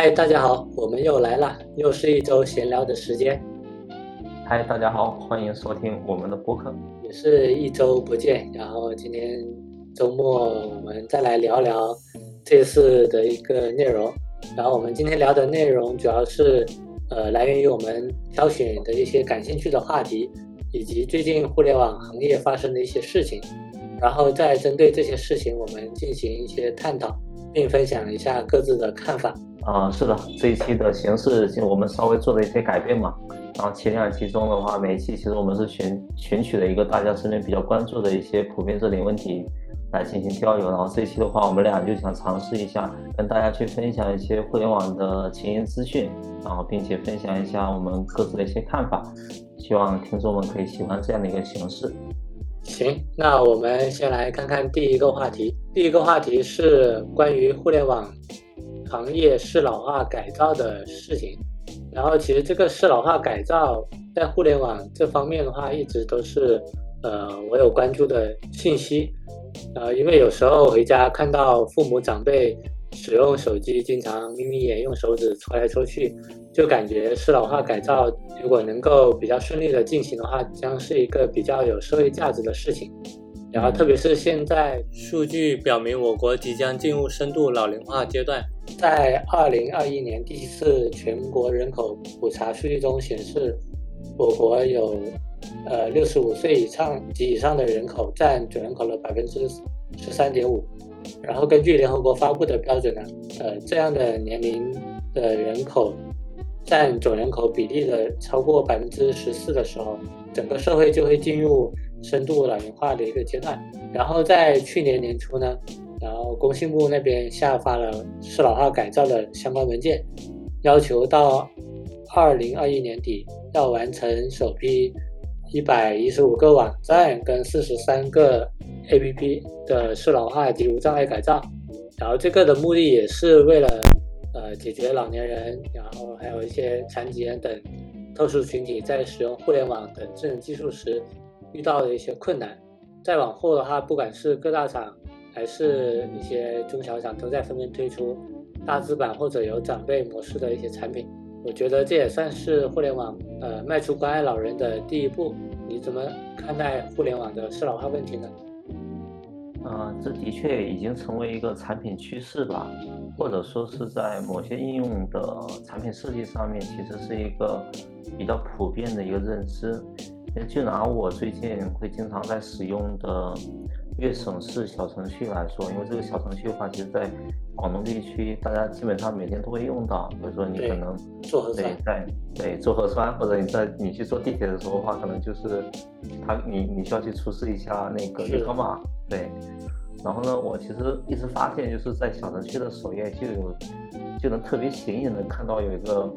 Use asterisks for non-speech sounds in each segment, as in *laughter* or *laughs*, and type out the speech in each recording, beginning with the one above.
嗨，大家好，我们又来了，又是一周闲聊的时间。嗨，大家好，欢迎收听我们的播客。也是一周不见，然后今天周末我们再来聊聊这次的一个内容。然后我们今天聊的内容主要是，呃，来源于我们挑选的一些感兴趣的话题，以及最近互联网行业发生的一些事情。然后再针对这些事情，我们进行一些探讨，并分享一下各自的看法。啊，是的，这一期的形式就我们稍微做了一些改变嘛。然后前两期中的话，每一期其实我们是选选取了一个大家身边比较关注的一些普遍热点问题来进行交流。然后这一期的话，我们俩就想尝试一下，跟大家去分享一些互联网的前沿资讯，然后并且分享一下我们各自的一些看法。希望听众们可以喜欢这样的一个形式。行，那我们先来看看第一个话题。第一个话题是关于互联网行业适老化改造的事情。然后，其实这个适老化改造在互联网这方面的话，一直都是呃我有关注的信息。呃，因为有时候回家看到父母长辈使用手机，经常眯眯眼，用手指戳来戳去。就感觉适老化改造如果能够比较顺利的进行的话，将是一个比较有社会价值的事情。然后，特别是现在数据表明，我国即将进入深度老龄化阶段。在二零二一年第一次全国人口普查数据中显示，我国有呃六十五岁以上及以上的人口占总人口的百分之十三点五。然后，根据联合国发布的标准呢，呃，这样的年龄的人口。占总人口比例的超过百分之十四的时候，整个社会就会进入深度老龄化的一个阶段。然后在去年年初呢，然后工信部那边下发了适老化改造的相关文件，要求到二零二一年底要完成首批一百一十五个网站跟四十三个 APP 的适老化及无障碍改造。然后这个的目的也是为了。呃，解决老年人，然后还有一些残疾人等特殊群体在使用互联网等智能技术时遇到的一些困难。再往后的话，不管是各大厂还是一些中小厂，都在纷纷推出大资版或者有长辈模式的一些产品。我觉得这也算是互联网呃迈出关爱老人的第一步。你怎么看待互联网的适老化问题呢？啊，这的确已经成为一个产品趋势吧，或者说是在某些应用的产品设计上面，其实是一个比较普遍的一个认知。就拿我最近会经常在使用的粤省事小程序来说，因为这个小程序的话，其实在广东地区大家基本上每天都会用到。比如说你可能对在对做核酸，或者你在你去坐地铁的时候的话，可能就是他你你需要去出示一下那个健康码。对，然后呢，我其实一直发现，就是在小程序的首页就有，就能特别显眼的看到有一个，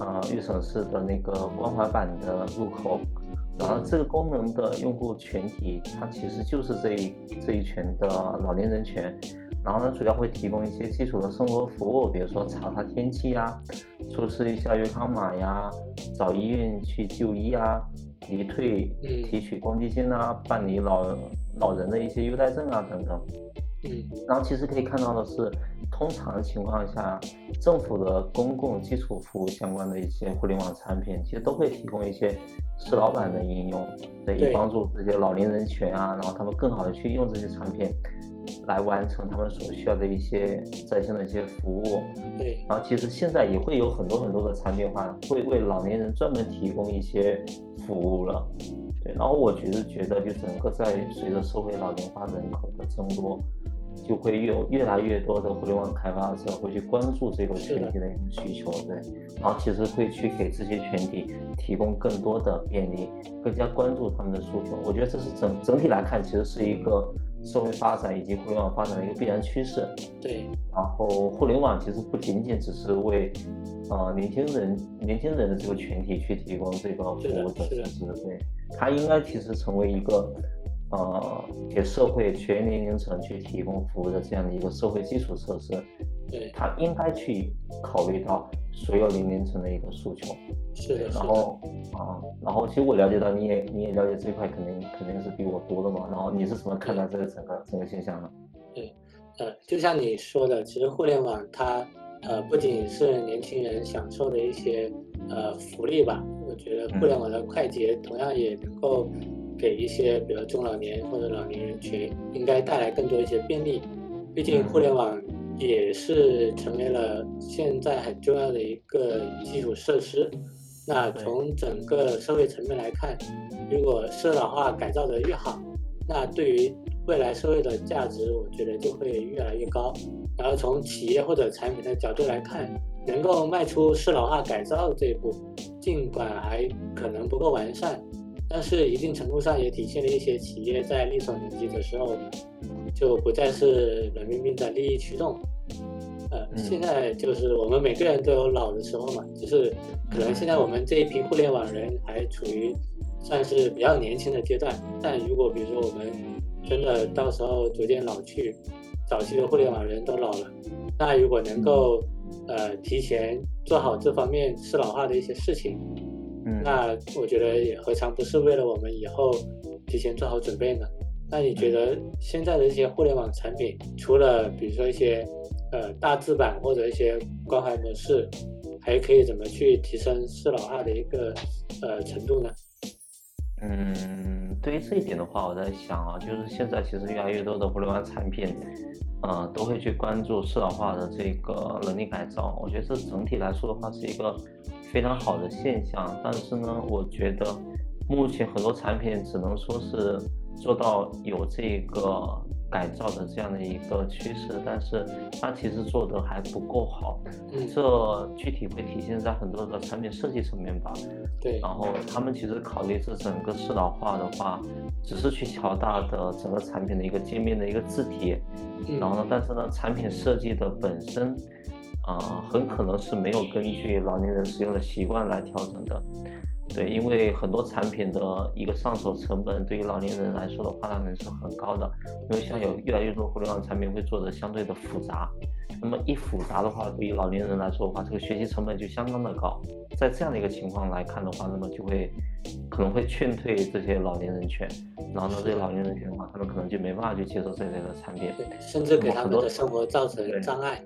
呃，预省市的那个关怀版的入口，然后这个功能的用户群体，它其实就是这一这一群的老年人群，然后呢，主要会提供一些基础的生活服务，比如说查查天气呀，出示一下健康码呀，找医院去就医啊。离退提取公积金啊，办理老老人的一些优待证啊等等。嗯，然后其实可以看到的是，通常情况下，政府的公共基础服务相关的一些互联网产品，其实都会提供一些适老板的应用，以帮助这些老年人群啊，然后他们更好的去用这些产品。来完成他们所需要的一些在线的一些服务。对，然后其实现在也会有很多很多的产品化，会为老年人专门提供一些服务了。对，然后我觉得觉得就整个在随着社会老龄化人口的增多，就会有越来越多的互联网开发者会去关注这个群体的需求。对，然后其实会去给这些群体提供更多的便利，更加关注他们的诉求。我觉得这是整整体来看，其实是一个。社会发展以及互联网发展的一个必然趋势。对，然后互联网其实不仅仅只是为，呃年轻人年轻人的这个群体去提供这个服务的，是的，对，它应该其实成为一个，呃给社会全年龄层去提供服务的这样的一个社会基础设施。对，它应该去考虑到。所有年龄层的一个诉求，是的。然后啊，然后其实我了解到你也你也了解这一块，肯定肯定是比我多的嘛。然后你是怎么看待这个整个整个现象呢？对，呃，就像你说的，其实互联网它呃，不仅是年轻人享受的一些呃福利吧，我觉得互联网的快捷同样也能够给一些比如中老年或者老年人群应该带来更多一些便利。毕竟互联网也是成为了现在很重要的一个基础设施。那从整个社会层面来看，如果适老化改造的越好，那对于未来社会的价值，我觉得就会越来越高。然后从企业或者产品的角度来看，能够迈出适老化改造这一步，尽管还可能不够完善，但是一定程度上也体现了一些企业在力所能及的时候，就不再是冷冰冰的利益驱动。呃，现在就是我们每个人都有老的时候嘛，就是可能现在我们这一批互联网人还处于算是比较年轻的阶段，但如果比如说我们真的到时候逐渐老去，早期的互联网人都老了，那如果能够呃提前做好这方面适老化的一些事情，嗯，那我觉得也何尝不是为了我们以后提前做好准备呢？那你觉得现在的一些互联网产品，除了比如说一些呃大字版或者一些关怀模式，还可以怎么去提升适老化的一个呃程度呢？嗯，对于这一点的话，我在想啊，就是现在其实越来越多的互联网产品，呃，都会去关注适老化的这个能力改造。我觉得这整体来说的话是一个非常好的现象。但是呢，我觉得目前很多产品只能说是做到有这个。改造的这样的一个趋势，但是它其实做的还不够好，这具体会体现在很多的产品设计层面吧。对，然后他们其实考虑这整个适老化的话，只是去调大的整个产品的一个界面的一个字体，然后呢，但是呢，产品设计的本身，啊，很可能是没有根据老年人使用的习惯来调整的。对，因为很多产品的一个上手成本对于老年人来说的话，当然是很高的。因为像有越来越多互联网产品会做的相对的复杂，那么一复杂的话，对于老年人来说的话，这个学习成本就相当的高。在这样的一个情况来看的话，那么就会可能会劝退这些老年人群，然后呢，这些老年人群的话，他们可能就没办法去接受这类的产品，甚至给他们的生活造成障碍，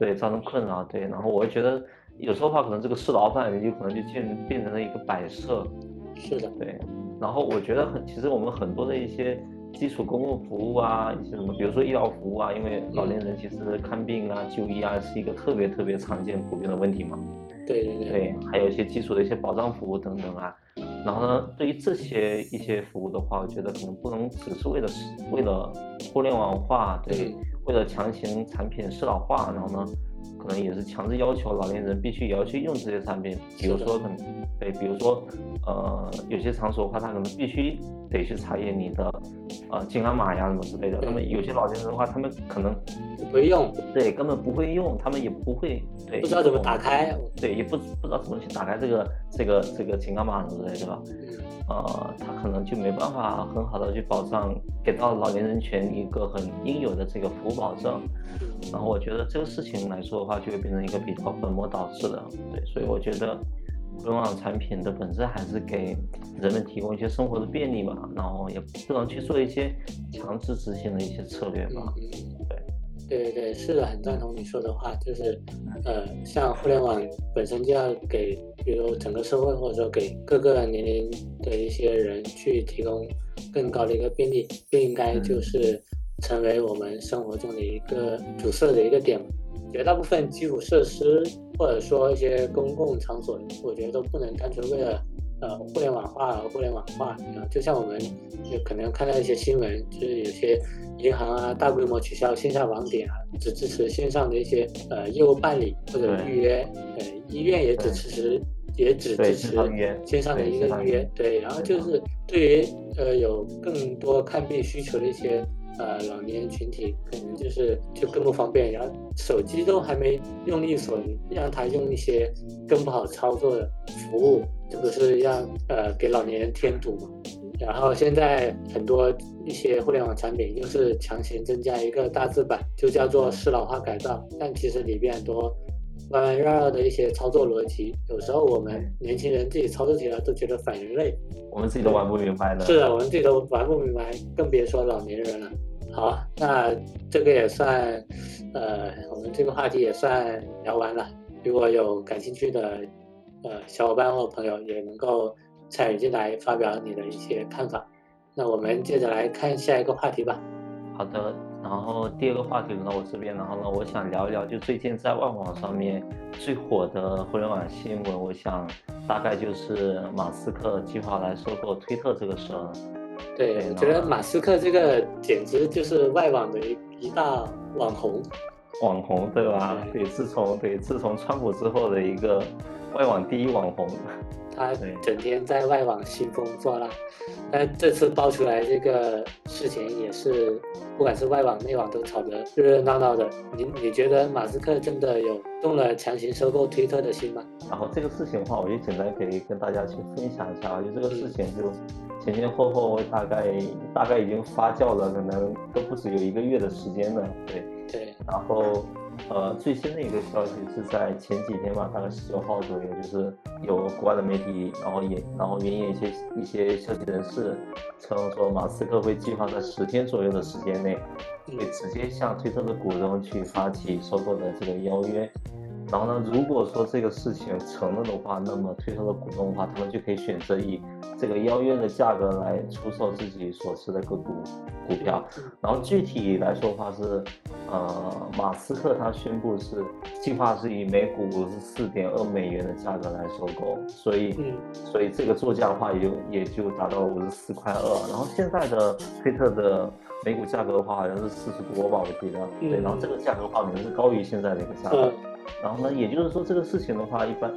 对，造成困扰。对，然后我会觉得。有时候话，可能这个适老化有可能就变变成了一个摆设，是的，对。然后我觉得很，其实我们很多的一些基础公共服务啊，一些什么，比如说医疗服务啊，因为老年人其实看病啊、就医啊是一个特别特别常见普遍的问题嘛。对对对。还有一些基础的一些保障服务等等啊。然后呢，对于这些一些服务的话，我觉得可能不能只是为了为了互联网化，对，为了强行产品适老化，然后呢。可能也是强制要求老年人必须也要去用这些产品，比如说可能，对，比如说，呃，有些场所的话，他可能必须得去查验你的，呃，健康码呀什么之类的。那么有些老年人的话，他们可能不会用，对，根本不会用，他们也不会，对，不知道怎么打开，对，也不不知道怎么去打开这个这个这个健康码什么之类，的吧？呃，他可能就没办法很好的去保障，给到老年人群一个很应有的这个服务保证。然后我觉得这个事情来说的话，就会变成一个比较本末倒置的。对，所以我觉得互联网产品的本质还是给人们提供一些生活的便利嘛，然后也不能去做一些强制执行的一些策略嘛。对。对对对，是的，很赞同你说的话，就是，呃，像互联网本身就要给，比如整个社会或者说给各个年龄的一些人去提供更高的一个便利，不应该就是成为我们生活中的一个主色的一个点。绝大部分基础设施或者说一些公共场所，我觉得都不能单纯为了。呃，互联网化而，互联网化，呃，就像我们就可能看到一些新闻，就是有些银行啊，大规模取消线下网点啊，只支持线上的一些呃业务办理或者预约，呃，医院也只支持，也只支持线上的一个预约，对，然后就是对于呃有更多看病需求的一些。呃，老年群体可能就是就更不方便，然后手机都还没用利索，让他用一些更不好操作的服务，这不是让呃给老年人添堵吗？然后现在很多一些互联网产品又是强行增加一个大字版，就叫做适老化改造，但其实里边很多弯弯绕绕的一些操作逻辑，有时候我们年轻人自己操作起来都觉得反人类，我们自己都玩不明白的。是的，我们自己都玩不明白，更别说老年人了。好，那这个也算，呃，我们这个话题也算聊完了。如果有感兴趣的，呃，小伙伴或朋友也能够参与进来发表你的一些看法。那我们接着来看下一个话题吧。好的，然后第二个话题轮到我这边，然后呢，我想聊一聊，就最近在外网上面最火的互联网新闻，我想大概就是马斯克计划来收购推特这个事儿。对，我觉得马斯克这个简直就是外网的一一大网红。网红对吧？对，自从对自从川普之后的一个外网第一网红。他 *laughs* 整天在外网兴风作浪，但这次爆出来这个事情也是，不管是外网内网都吵得热热闹闹的。你你觉得马斯克真的有动了强行收购推特的心吗？然后这个事情的话，我就简单可以跟大家去分享一下啊，就这个事情就前前后后大概大概已经发酵了，可能都不止有一个月的时间了。对对，然后。呃，最新的一个消息是在前几天吧，大概十九号左右，就是有国外的媒体，然后也，然后援引一些一些消息人士称说，马斯克会计划在十天左右的时间内，会直接向推特的股东去发起收购的这个邀约。然后呢，如果说这个事情成了的话，那么推特的股东的话，他们就可以选择以这个邀约的价格来出售自己所持的个股股票。然后具体来说的话是，呃，马斯克他宣布是计划是以每股五十四点二美元的价格来收购，所以，所以这个作价的话也就也就达到五十四块二。然后现在的推特的每股价格的话好像是四十多吧，我记得。对，然后这个价格的话可能是高于现在的一个价格。然后呢，也就是说这个事情的话，一般，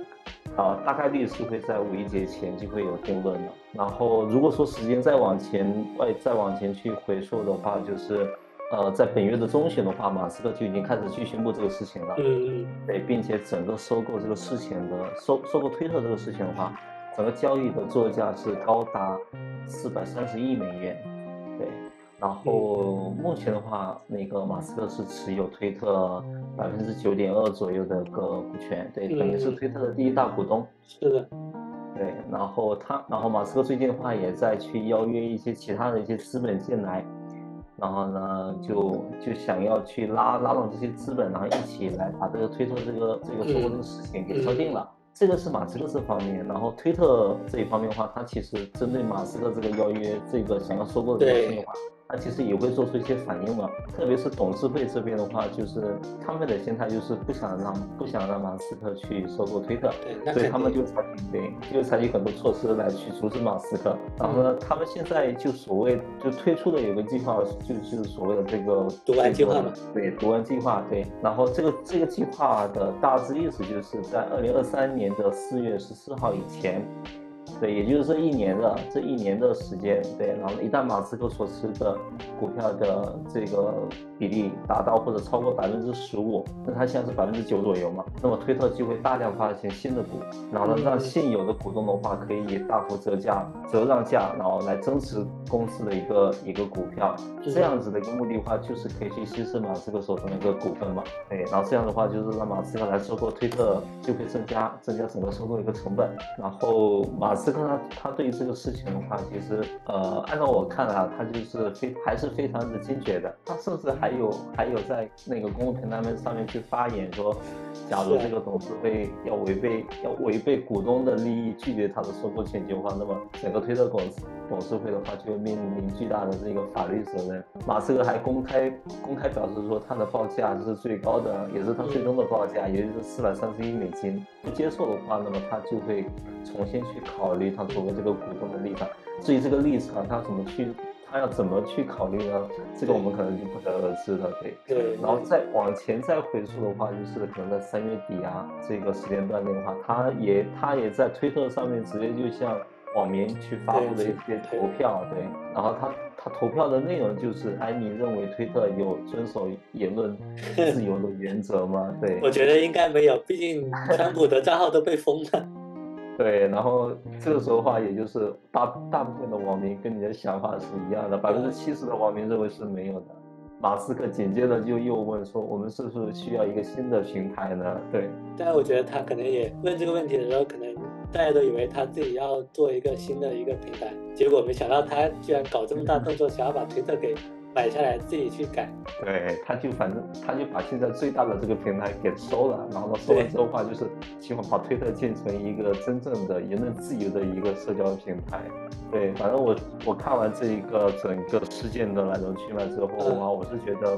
啊，大概率是会在五一节前就会有定论的。然后如果说时间再往前外再往前去回溯的话，就是，呃，在本月的中旬的话，马斯克就已经开始去宣布这个事情了。嗯嗯。对，并且整个收购这个事情的收收购推特这个事情的话，整个交易的作价是高达四百三十亿美元。对。然后目前的话，那个马斯克是持有推特百分之九点二左右的个股权，对，肯定是推特的第一大股东。是的，对。然后他，然后马斯克最近的话也在去邀约一些其他的一些资本进来，然后呢，就就想要去拉拉拢这些资本，然后一起来把这个推特这个这个收购这个事情给敲定了。这个是马斯克这方面，然后推特这一方面的话，他其实针对马斯克这个邀约，这个想要收购的事情的话。他其实也会做出一些反应嘛，特别是董事会这边的话，就是他们的心态就是不想让不想让马斯克去收购推特，所以他们就采取对，就采取很多措施来去阻止马斯克。然后呢，他们现在就所谓就推出的有个计划，就就是所谓的这个读完计划嘛，对，读完计划对。然后这个这个计划的大致意思就是在二零二三年的四月十四号以前。对，也就是这一年的这一年的时间，对，然后一旦马斯克所持的股票的这个比例达到或者超过百分之十五，那他现在是百分之九左右嘛，那么推特就会大量发行新的股，然后呢，让现有的股东的话可以大幅折价、折让价，然后来增持公司的一个一个股票，这样子的一个目的的话，就是可以去稀释马斯克手中的一个股份嘛，对，然后这样的话就是让马斯克来收购推特，就会增加增加整个收购一个成本，然后马斯。他他对于这个事情的话，其实呃，按照我看啊，他就是非还是非常的坚决的。他甚至还有还有在那个公共平台上面去发言说，假如这个董事会要违背要违背股东的利益，拒绝他的收购请求的话，那么整个推特公司董事会的话就会面临巨大的这个法律责任。马斯克还公开公开表示说，他的报价是最高的，也是他最终的报价，也就是四百三十亿美金。不接受的话，那么他就会重新去考虑。他作为这个股东的立场，至于这个立场，他怎么去，他要怎么去考虑呢？这个我们可能就不得而知了。对，对。然后再往前再回溯的话，就是可能在三月底啊这个时间段内的话，他也他也在推特上面直接就向网民去发布了一些投票，对。然后他他投票的内容就是：哎，你认为推特有遵守言论自由的原则吗？对，*laughs* 我觉得应该没有，毕竟川普的账号都被封了。对，然后这个时候的话，也就是大大部分的网民跟你的想法是一样的，百分之七十的网民认为是没有的。马斯克紧接着就又问说：“我们是不是需要一个新的平台呢？”对，但我觉得他可能也问这个问题的时候，可能大家都以为他自己要做一个新的一个平台，结果没想到他居然搞这么大动作，想要把推特给买下来自己去改。对，他就反正他就把现在最大的这个平台给收了，然后呢收了之后的话就是希望把推特建成一个真正的言论自由的一个社交平台。对，反正我我看完这一个整个事件的来龙去脉之后啊，我是觉得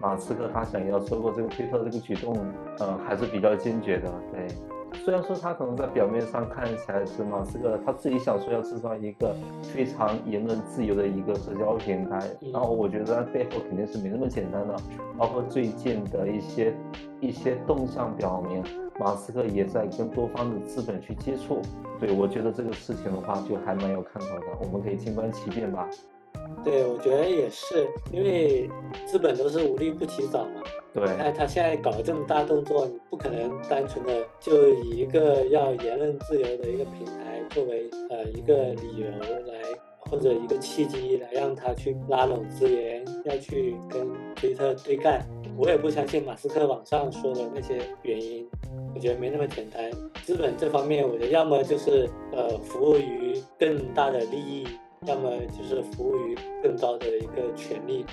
马斯克他想要收购这个推特这个举动，呃，还是比较坚决的。对。虽然说他可能在表面上看起来是马斯克他自己想说要制造一个非常言论自由的一个社交平台，然后我觉得背后肯定是没那么简单的。包括最近的一些一些动向表明，马斯克也在跟多方的资本去接触。对我觉得这个事情的话就还蛮有看头的，我们可以静观其变吧。对，我觉得也是，因为资本都是无利不起早嘛。对。那他现在搞这么大动作，你不可能单纯的就以一个要言论自由的一个平台作为呃一个理由来，或者一个契机来让他去拉拢资源，要去跟推特对干。我也不相信马斯克网上说的那些原因，我觉得没那么简单。资本这方面，我觉得要么就是呃服务于更大的利益。要么就是服务于更高的一个权利，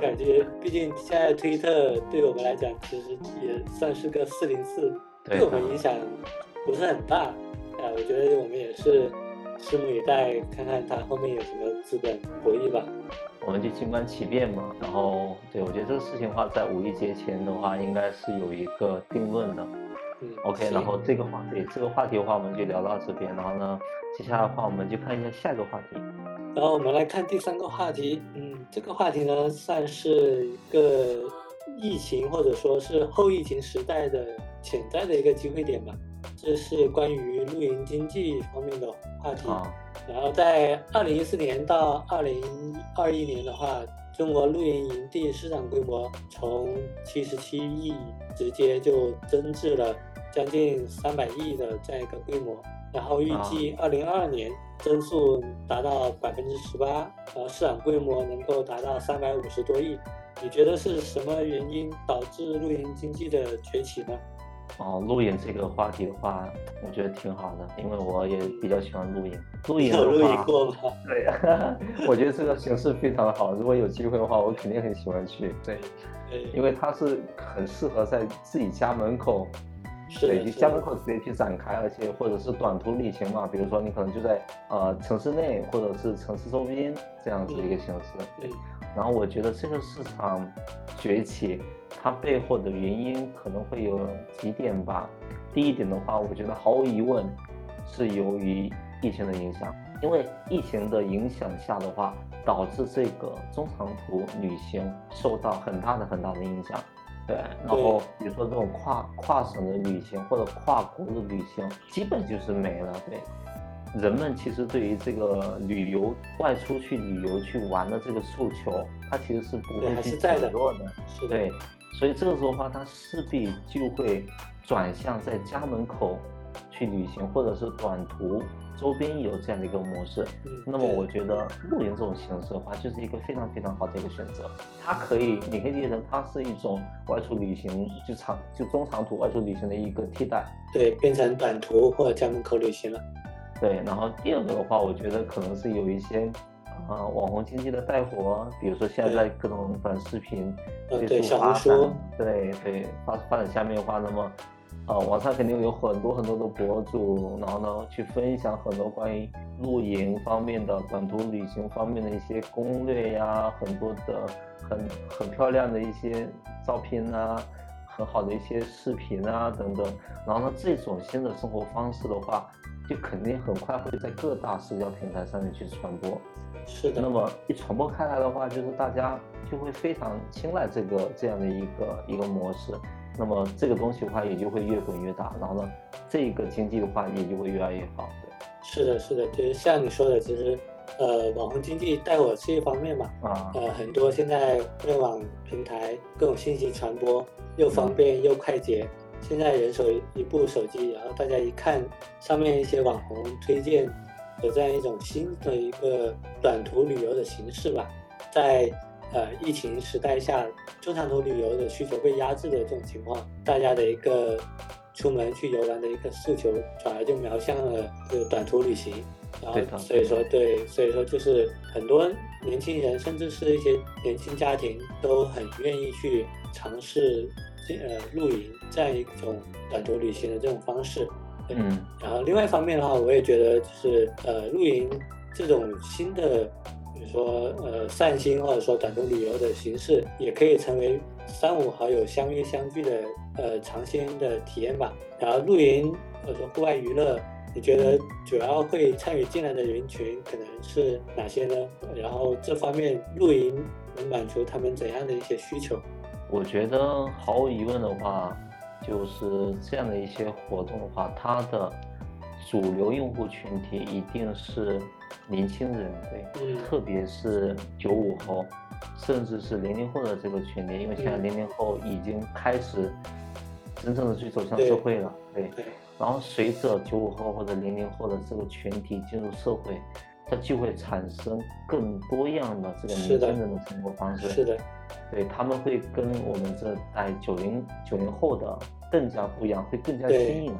感觉毕竟现在推特对我们来讲，其实也算是个四零四，对我们影响不是很大。啊，我觉得我们也是拭目以待，看看它后面有什么资本博弈吧。我们就静观其变嘛。然后，对我觉得这个事情的话，在五一节前的话，应该是有一个定论的。嗯，OK。然后这个话题，这个话题的话，我们就聊到这边。然后呢，接下来的话，我们就看一下下一个话题。然后我们来看第三个话题，嗯，这个话题呢算是一个疫情或者说是后疫情时代的潜在的一个机会点吧。这是关于露营经济方面的话题。然后在二零一四年到二零二一年的话，中国露营营地市场规模从七十七亿直接就增至了将近三百亿的这样一个规模。然后预计二零二二年增速达到百分之十八，然后市场规模能够达到三百五十多亿。你觉得是什么原因导致露营经济的崛起呢？哦，露营这个话题的话，我觉得挺好的，因为我也比较喜欢露营。露营有露营过吗？对，*laughs* 我觉得这个形式非常的好。如果有机会的话，我肯定很喜欢去。对，因为它是很适合在自己家门口。对，就家门口直接去展开，而且或者是短途旅行嘛，比如说你可能就在呃城市内或者是城市周边这样子一个形式。对，然后我觉得这个市场崛起，它背后的原因可能会有几点吧。第一点的话，我觉得毫无疑问是由于疫情的影响，因为疫情的影响下的话，导致这个中长途旅行受到很大的很大的影响。对，然后比如说这种跨跨省的旅行或者跨国的旅行，基本就是没了。对，人们其实对于这个旅游外出去旅游去玩的这个诉求，它其实是不会去减弱的。对，所以这个时候的话，它势必就会转向在家门口去旅行，或者是短途。周边有这样的一个模式，那么我觉得露营这种形式的话，就是一个非常非常好的一个选择。它可以，你可以理解成它是一种外出旅行，就长就中长途外出旅行的一个替代。对，变成短途或者家门口旅行了。对，然后第二个的话，我觉得可能是有一些啊网红经济的带火，比如说现在各种短视频技术发展，对对发发展下面的话，那么。啊，网上肯定有很多很多的博主，然后呢，去分享很多关于露营方面的、短途旅行方面的一些攻略呀，很多的很很漂亮的一些照片啊，很好的一些视频啊等等。然后呢，这种新的生活方式的话，就肯定很快会在各大社交平台上面去传播。是的。那么一传播开来的话，就是大家就会非常青睐这个这样的一个一个模式。那么这个东西的话，也就会越滚越大，然后呢，这个经济的话也就会越来越好。对，是的，是的，就是像你说的，其实，呃，网红经济带火是一方面嘛，啊，呃，很多现在互联网平台各种信息传播又方便又快捷，现在人手一部手机，然后大家一看上面一些网红推荐有这样一种新的一个短途旅游的形式吧，在。呃，疫情时代下，中长途旅游的需求被压制的这种情况，大家的一个出门去游玩的一个诉求，转而就瞄向了这个短途旅行。然后，所以说，对，所以说就是很多年轻人，甚至是一些年轻家庭都很愿意去尝试这呃露营这样一种短途旅行的这种方式。嗯，然后另外一方面的话，我也觉得就是呃露营这种新的，比如说呃散心或者说短途旅游的形式，也可以成为三五好友相约相聚的呃尝鲜的体验吧。然后露营或者说户外娱乐。你觉得主要会参与进来的人群可能是哪些呢？然后这方面露营能满足他们怎样的一些需求？我觉得毫无疑问的话，就是这样的一些活动的话，它的主流用户群体一定是年轻人，对，嗯，特别是九五后，甚至是零零后的这个群体，因为现在零零后已经开始真正的去走向社会了，对。然后随着九五后或者零零后的这个群体进入社会，它就会产生更多样的这个年轻人的生活方式。是的，对他们会跟我们这代九零九零后的更加不一样，会更加新颖。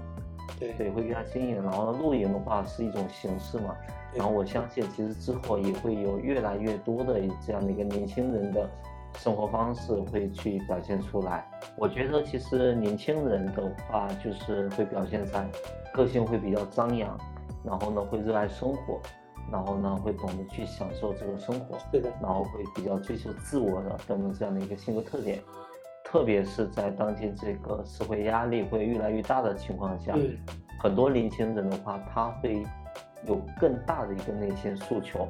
对对，会更加新颖。然后露营的话是一种形式嘛，然后我相信其实之后也会有越来越多的这样的一个年轻人的。生活方式会去表现出来。我觉得其实年轻人的话，就是会表现在个性会比较张扬，然后呢会热爱生活，然后呢会懂得去享受这个生活，对的，然后会比较追求自我的等等这样的一个性格特点。特别是在当今这个社会压力会越来越大的情况下，很多年轻人的话，他会。有更大的一个内心诉求，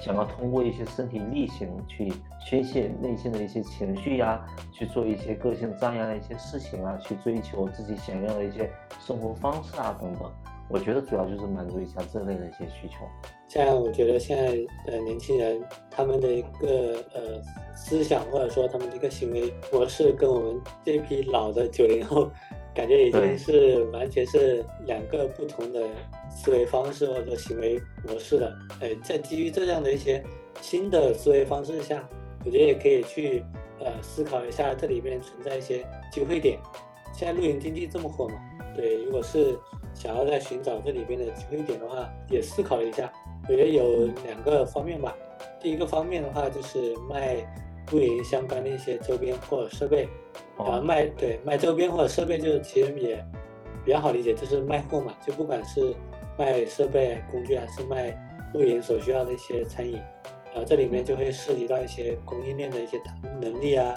想要通过一些身体力行去宣泄内心的一些情绪呀，去做一些个性张扬的一些事情啊，去追求自己想要的一些生活方式啊等等。我觉得主要就是满足一下这类的一些需求。像我觉得现在的年轻人，他们的一个呃思想或者说他们的一个行为模式，跟我们这批老的九零后。感觉已经是完全是两个不同的思维方式或者行为模式了。呃，在基于这样的一些新的思维方式下，我觉得也可以去呃思考一下这里面存在一些机会点。现在露营经济这么火嘛，对，如果是想要在寻找这里边的机会点的话，也思考了一下，我觉得有两个方面吧。第一个方面的话就是卖露营相关的一些周边或者设备。然后卖对卖周边或者设备，就是其实也比较好理解，就是卖货嘛。就不管是卖设备工具，还是卖露营所需要的一些餐饮，然后这里面就会涉及到一些供应链的一些能力啊，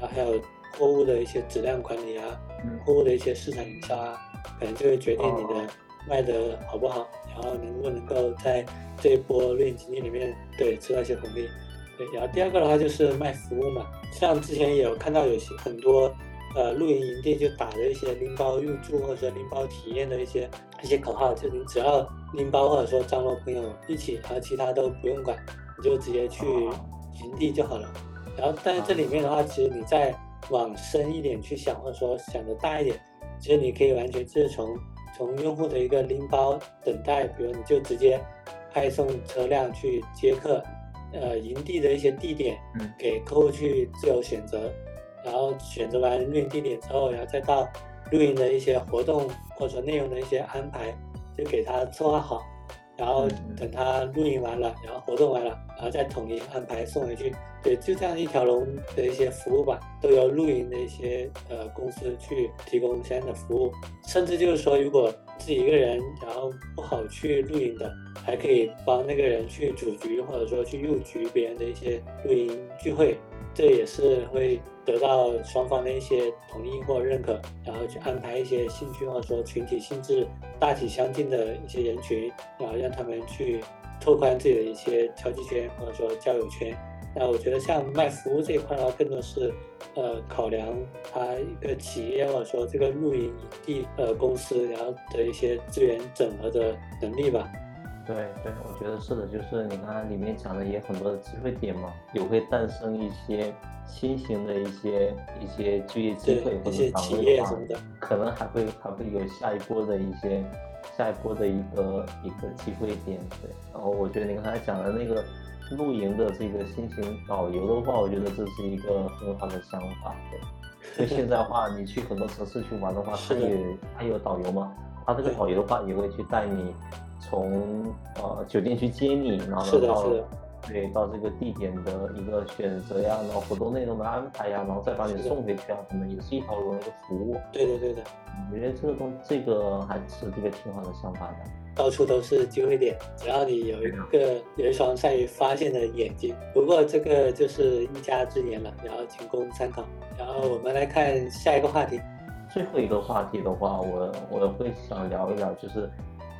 然后还有货物的一些质量管理啊，货物的一些市场营销啊，可能就会决定你的卖的好不好，然后能不能够在这一波露营经济里面对吃到一些红利。对，然后第二个的话就是卖服务嘛，像之前也有看到有些很多，呃，露营营地就打着一些拎包入住或者拎包体验的一些一些口号，就你只要拎包或者说张罗朋友一起，然后其他都不用管，你就直接去营地就好了。然后但是这里面的话，其实你再往深一点去想，或者说想的大一点，其实你可以完全就是从从用户的一个拎包等待，比如你就直接派送车辆去接客。呃，营地的一些地点，嗯，给客户去自由选择，然后选择完露营地点之后，然后再到露营的一些活动或者内容的一些安排，就给他策划好，然后等他露营完了，然后活动完了，然后再统一安排送回去。对，就这样一条龙的一些服务吧，都由露营的一些呃公司去提供相应的服务，甚至就是说，如果自己一个人，然后不好去露营的。还可以帮那个人去组局，或者说去入局别人的一些露营聚会，这也是会得到双方的一些同意或认可，然后去安排一些兴趣或者说群体性质大体相近的一些人群，然后让他们去拓宽自己的一些交际圈或者说交友圈。那我觉得像卖服务这一块的话，更多是呃考量他一个企业或者说这个露营营地呃公司，然后的一些资源整合的能力吧。对对，我觉得是的，就是你看里面讲的也很多的机会点嘛，也会诞生一些新型的一些一些就业机会或者岗位什么的，可能还会还会有下一波的一些下一波的一个一个机会点。对，然后我觉得你刚才讲的那个露营的这个新型导游的话，我觉得这是一个很好的想法。对，就现在话，你去很多城市去玩的话，他也他有导游嘛，他这个导游的话也会去带你。从呃酒店去接你，然后到对，到这个地点的一个选择呀，然后活动内容的安排呀，然后再把你送回去啊，可能也是一条龙的一个服务。对的，对的。我觉得这个东这个还是这个挺好的想法的。到处都是机会点，只要你有一个有一双善于发现的眼睛。不过这个就是一家之言了，然后仅供参考。然后我们来看下一个话题。最后一个话题的话，我我会想聊一聊，就是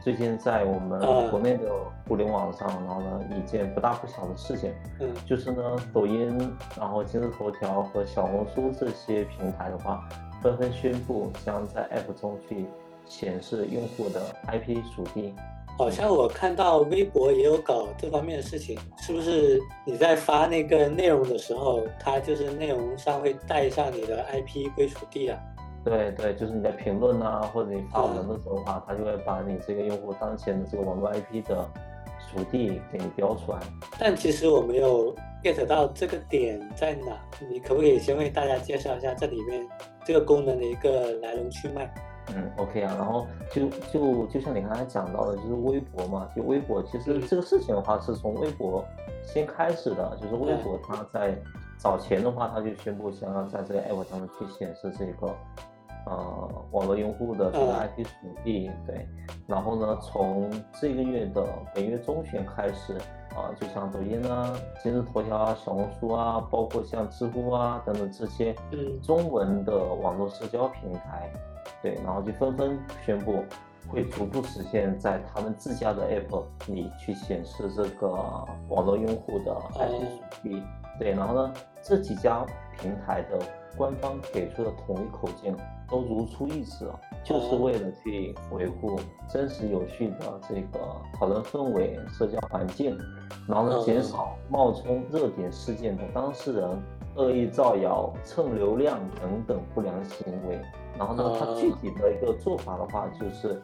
最近在我们国内的互联网上，然后呢一件不大不小的事情，嗯，就是呢抖音，然后今日头条和小红书这些平台的话，纷纷宣布将在 App 中去。显示用户的 IP 属地，好像我看到微博也有搞这方面的事情，是不是你在发那个内容的时候，它就是内容上会带上你的 IP 归属地啊？对对，就是你在评论啊，或者你发文的时候的话，它就会把你这个用户当前的这个网络 IP 的属地给你标出来。但其实我没有 get 到这个点在哪，你可不可以先为大家介绍一下这里面这个功能的一个来龙去脉？嗯，OK 啊，然后就就就像你刚才讲到的，就是微博嘛，就微博其实这个事情的话是从微博先开始的，就是微博它在早前的话，他就宣布想要在这个 App 上面去显示这个呃网络用户的这个 IP 属地，对，然后呢，从这个月的本月中旬开始啊，就像抖音啊、今日头条啊、小红书啊，包括像知乎啊等等这些中文的网络社交平台。对，然后就纷纷宣布会逐步实现，在他们自家的 App 里去显示这个网络用户的 IP 属地。对，然后呢，这几家平台的官方给出的统一口径都如出一辙，就是为了去维护真实有序的这个讨论氛围、社交环境，然后呢，减少冒充热点事件的当事人恶意造谣、蹭流量等等不良行为。然后呢，它具体的一个做法的话，就是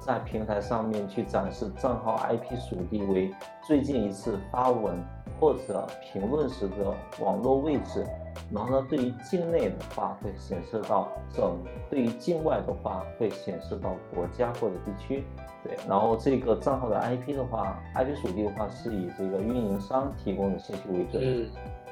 在平台上面去展示账号 IP 属地为最近一次发文或者评论时的网络位置。然后呢，对于境内的话会显示到省，对于境外的话会显示到国家或者地区。对，然后这个账号的 IP 的话，IP 属地的话是以这个运营商提供的信息为准。嗯。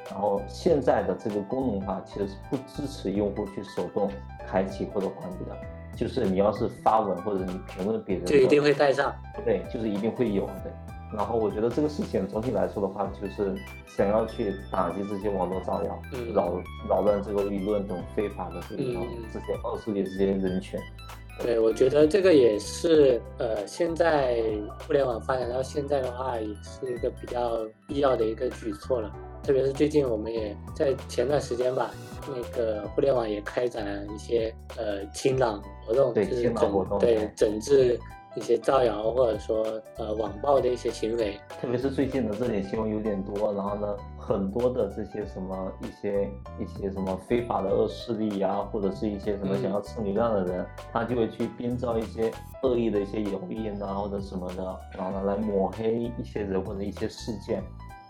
然后现在的这个功能的话，其实是不支持用户去手动开启或者关闭的。就是你要是发文或者你评论别人，就一定会带上。对，就是一定会有的。然后我觉得这个事情总体来说的话，就是想要去打击这些网络造谣、扰扰乱这个舆论这种非法的这种这些恶势力这些人权。对，我觉得这个也是呃，现在互联网发展到现在的话，也是一个比较必要的一个举措了。特别是最近，我们也在前段时间吧，那个互联网也开展了一些呃清朗活动，就是整对整治一些造谣或者说呃网暴的一些行为。特别是最近的这点新闻有点多，然后呢，很多的这些什么一些一些什么非法的恶势力呀，或者是一些什么想要蹭流量的人，他就会去编造一些恶意的一些谣言啊或者什么的，然后呢来抹黑一些人或者一些事件。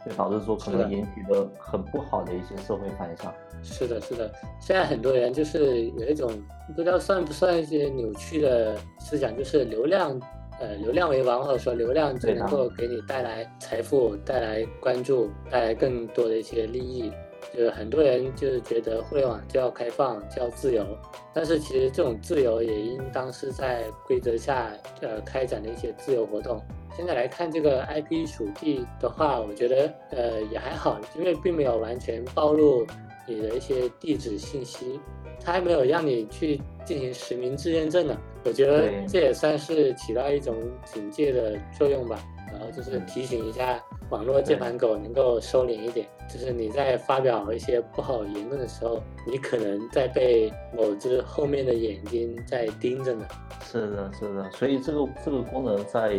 就导致说可能引起的很不好的一些社会反响。是的，是的。现在很多人就是有一种不知道算不算一些扭曲的思想，就是流量，呃，流量为王，或者说流量就能够给你带来财富、带来关注、带来更多的一些利益。就是很多人就是觉得互联网就要开放，就要自由，但是其实这种自由也应当是在规则下，呃，开展的一些自由活动。现在来看这个 IP 属地的话，我觉得呃也还好，因为并没有完全暴露你的一些地址信息，它还没有让你去进行实名制认证呢。我觉得这也算是起到一种警戒的作用吧。然后就是提醒一下网络键盘狗能够收敛一点，就是你在发表一些不好言论的时候，你可能在被某只后面的眼睛在盯着呢。是的，是的，所以这个这个功能在。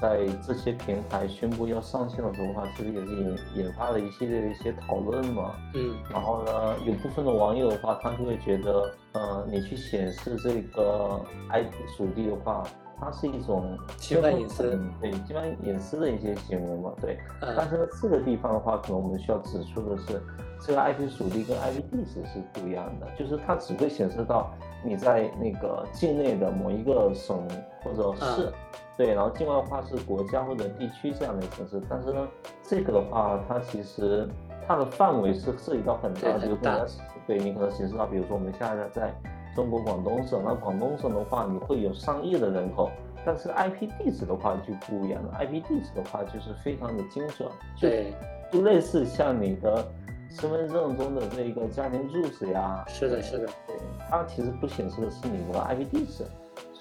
在这些平台宣布要上线的时候的话，其实也是引引发了一系列的一些讨论嘛。嗯，然后呢，有部分的网友的话，他就会觉得，呃，你去显示这个 IP 属地的话，它是一种侵犯隐私，对，侵犯隐私的一些行为嘛，对。嗯。但是呢，这个地方的话，可能我们需要指出的是，这个 IP 属地跟 IP 地址是不一样的，就是它只会显示到你在那个境内的某一个省或者市，对，然后境外的话是国家或者地区这样的形式。但是呢，这个的话，它其实它的范围是涉及到很大，比如说，对你可能显示到，比如说我们现在在。中国广东省，那广东省的话，你会有上亿的人口，但是 IP 地址的话就不一样了。IP 地址的话就是非常的精准，对，就类似像你的身份证中的这个家庭住址呀。是的，是的，对，它其实不显示的是你的 IP 地址。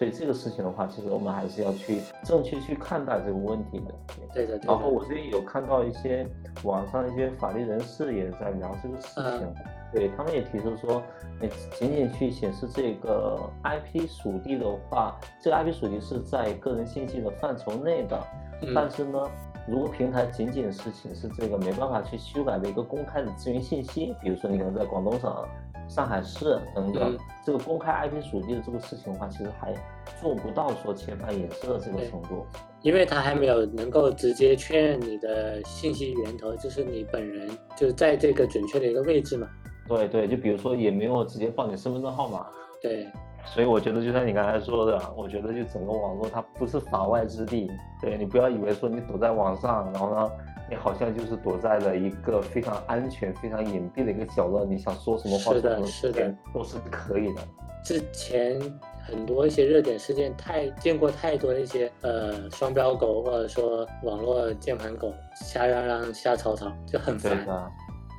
所以这个事情的话，其实我们还是要去正确去看待这个问题的。对的。然后我这边有看到一些网上一些法律人士也在聊这个事情，对他们也提出说，你仅仅去显示这个 IP 属地的话，这个 IP 属地是在个人信息的范畴内的，但是呢，如果平台仅仅是显示这个没办法去修改的一个公开的资源信息，比如说你可能在广东省。上海市等等，这个公开 IP 属地的这个事情的话，其实还做不到说侵犯隐私的这个程度，因为它还没有能够直接确认你的信息源头就是你本人，就是在这个准确的一个位置嘛。对对，就比如说也没有直接报你身份证号码。对，所以我觉得就像你刚才说的，我觉得就整个网络它不是法外之地。对你不要以为说你躲在网上，然后呢？你好像就是躲在了一个非常安全、非常隐蔽的一个角落，你想说什么话，是的，是的，都是可以的。之前很多一些热点事件，太见过太多那些呃双标狗，或者说网络键盘狗瞎嚷嚷、瞎吵吵，就很烦。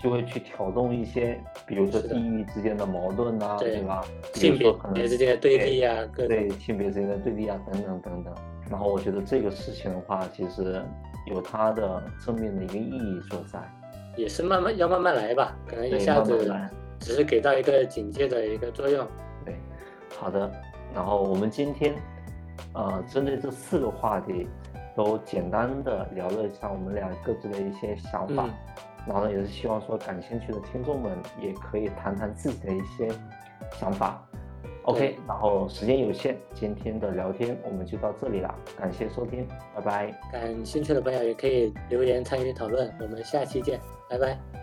就会去挑动一些，比如说地域之间的矛盾啊，对吧？性别之间的对立啊，对性别之间的对立啊，等等等等。然后我觉得这个事情的话，其实。有它的正面的一个意义所在，也是慢慢要慢慢来吧，可能一下子只是给到一个警戒的一个作用。对，好的。然后我们今天，呃，针对这四个话题，都简单的聊了一下我们俩各自的一些想法。然后呢，也是希望说感兴趣的听众们也可以谈谈自己的一些想法。OK，然后时间有限，今天的聊天我们就到这里了，感谢收听，拜拜。感兴趣的朋友也可以留言参与讨论，我们下期见，拜拜。